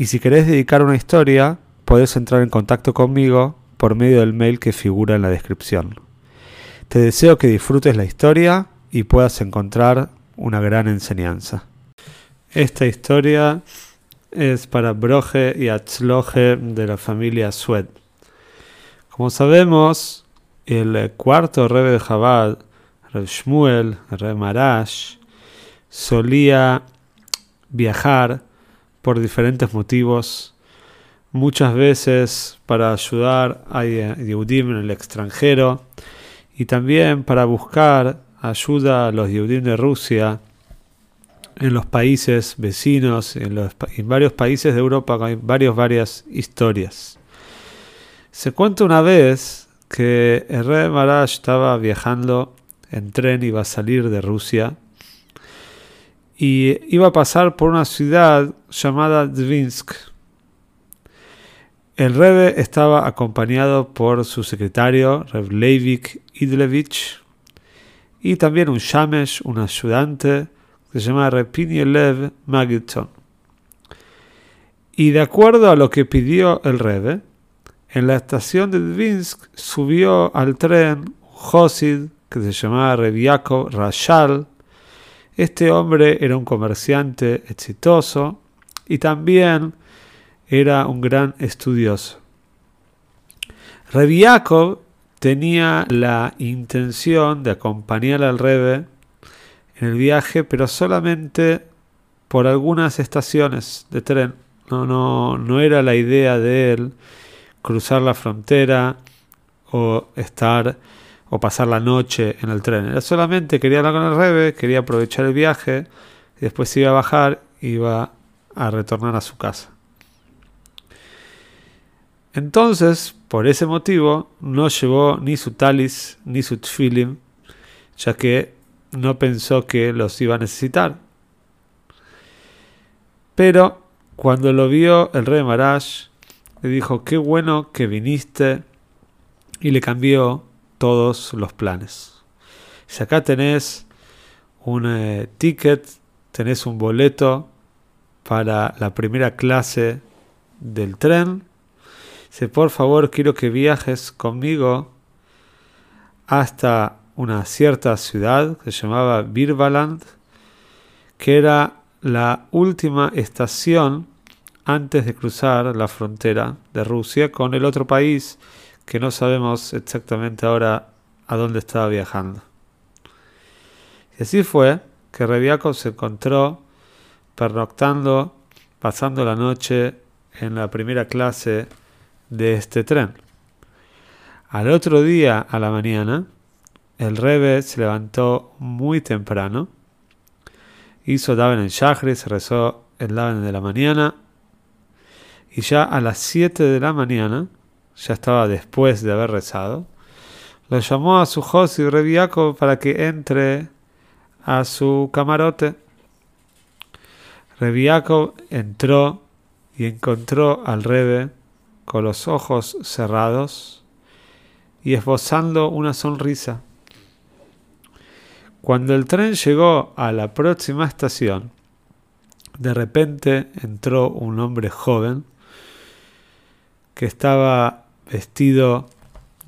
y si querés dedicar una historia, podés entrar en contacto conmigo por medio del mail que figura en la descripción. Te deseo que disfrutes la historia y puedas encontrar una gran enseñanza. Esta historia es para Broje y Atzloje de la familia Sued. Como sabemos, el cuarto rebe de Jabal, Reb Shmuel, Reb Marash, solía viajar por diferentes motivos, muchas veces para ayudar a Yehudim en el extranjero y también para buscar ayuda a los Yehudim de Rusia en los países vecinos, en, los, en varios países de Europa hay varios, varias historias. Se cuenta una vez que el rey Marash estaba viajando en tren, iba a salir de Rusia y iba a pasar por una ciudad llamada Dvinsk. El Rebe estaba acompañado por su secretario, Rev Leivik Idlevich, y también un shamesh, un ayudante, que se llama Lev Magilton. Y de acuerdo a lo que pidió el Rebe, en la estación de Dvinsk subió al tren Josid que se llamaba Reviako Rashal. Este hombre era un comerciante exitoso y también era un gran estudioso. Reviakov tenía la intención de acompañar al Rebe en el viaje, pero solamente por algunas estaciones de tren. No, no, no era la idea de él cruzar la frontera o estar o pasar la noche en el tren. Era solamente quería hablar con el Rebe, quería aprovechar el viaje y después iba a bajar y iba a retornar a su casa. Entonces, por ese motivo, no llevó ni su talis ni su tfilim, ya que no pensó que los iba a necesitar. Pero cuando lo vio el rey Marash, le dijo, qué bueno que viniste y le cambió todos los planes. Si acá tenés un eh, ticket, tenés un boleto para la primera clase del tren, si por favor quiero que viajes conmigo hasta una cierta ciudad que se llamaba Birbaland, que era la última estación antes de cruzar la frontera de Rusia con el otro país que no sabemos exactamente ahora a dónde estaba viajando. Y así fue que Reviakov se encontró pernoctando, pasando la noche en la primera clase de este tren. Al otro día, a la mañana, el Rebe se levantó muy temprano, hizo Daven en Shahri, se rezó el Daven de la mañana, y ya a las 7 de la mañana, ya estaba después de haber rezado, lo llamó a su y Reviaco para que entre a su camarote. Reviaco entró y encontró al Rebe con los ojos cerrados y esbozando una sonrisa. Cuando el tren llegó a la próxima estación, de repente entró un hombre joven que estaba vestido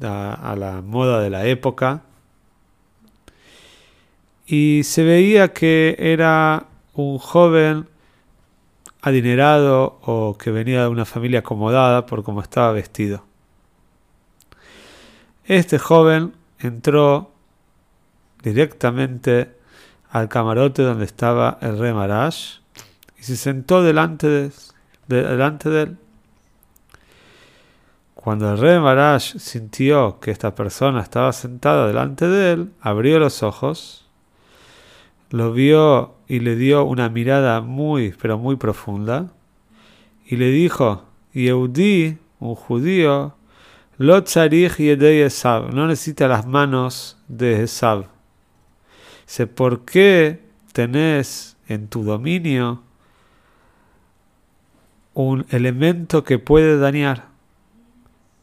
a, la moda de la época y se veía que era un joven adinerado o que venía de una familia acomodada por cómo estaba vestido. Este joven entró directamente al camarote donde estaba el rey Marash y se sentó delante de, delante de él. Cuando el rey Marash sintió que esta persona estaba sentada delante de él, abrió los ojos, lo vio y le dio una mirada muy, pero muy profunda, y le dijo, Yehudi, un judío, lo tzarich yedei Esav, no necesita las manos de Esav. Dice, ¿por qué tenés en tu dominio un elemento que puede dañar?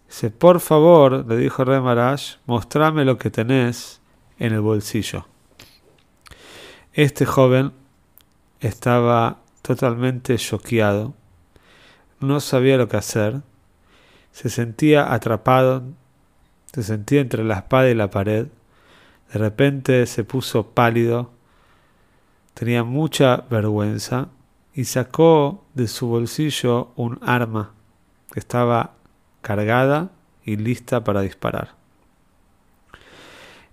Dice, por favor, le dijo Rey Marash, mostrame lo que tenés en el bolsillo. Este joven estaba totalmente choqueado, no sabía lo que hacer, se sentía atrapado, se sentía entre la espada y la pared, de repente se puso pálido, tenía mucha vergüenza y sacó de su bolsillo un arma que estaba cargada y lista para disparar.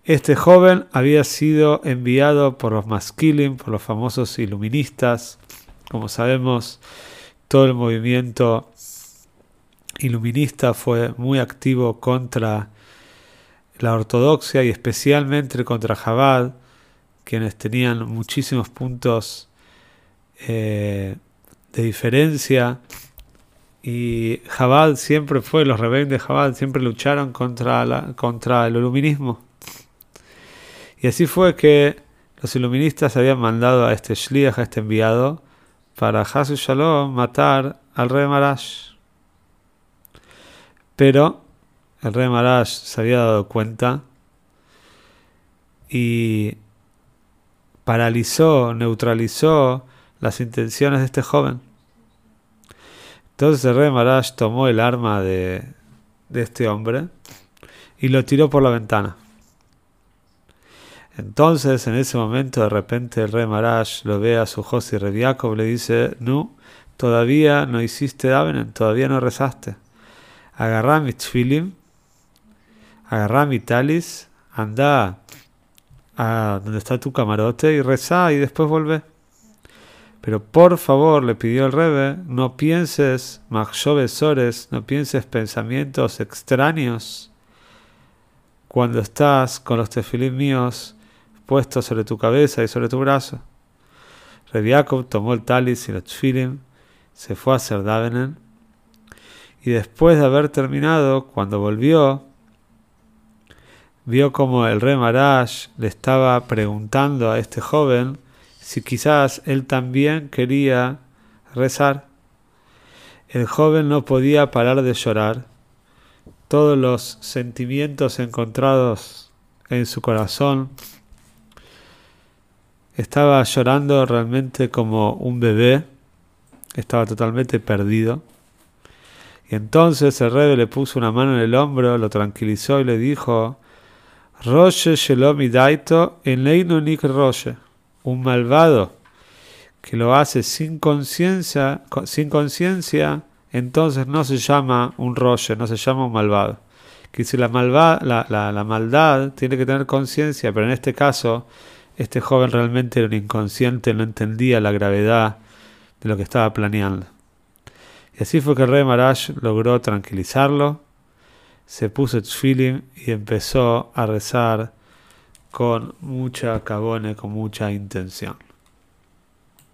Este joven había sido enviado por los Maskilim, por los famosos iluministas. Como sabemos, todo el movimiento iluminista fue muy activo contra la ortodoxia y especialmente contra Jabad, quienes tenían muchísimos puntos eh, de diferencia y Jabad siempre fue, los rebeldes de Jabad siempre lucharon contra, contra el iluminismo. Y así fue que los iluministas habían mandado a este Shliach, a este enviado, para Hasu Shalom matar al rey Marash. Pero el rey Marash se había dado cuenta y paralizó, neutralizó las intenciones de este joven. Entonces el rey Marash tomó el arma de, de este hombre y lo tiró por la ventana. Entonces, en ese momento, de repente, el rey Marash lo ve a su José Reviakov y le dice: No, todavía no hiciste Davenen, todavía no rezaste. Agarrá mi tfilim, agarrá mi talis, anda a donde está tu camarote y reza y después vuelve. Pero por favor, le pidió el Rebe, no pienses machshovesores, no pienses pensamientos extraños cuando estás con los tefilim míos puesto sobre tu cabeza y sobre tu brazo. Rebiakov tomó el talis y los tfilim, se fue a hacer Davenen, y después de haber terminado, cuando volvió, vio como el rey Marash le estaba preguntando a este joven si quizás él también quería rezar. El joven no podía parar de llorar. Todos los sentimientos encontrados en su corazón estaba llorando realmente como un bebé, estaba totalmente perdido. Y entonces el rey le puso una mano en el hombro, lo tranquilizó y le dijo, Roche Shelomi Daito en Leino Roche, un malvado que lo hace sin conciencia, sin conciencia, entonces no se llama un Roche, no se llama un malvado. Que si la, la, la maldad tiene que tener conciencia, pero en este caso este joven realmente era un inconsciente, no entendía la gravedad de lo que estaba planeando. Y así fue que el rey Marash logró tranquilizarlo, se puso tefilin y empezó a rezar con mucha cabone, con mucha intención.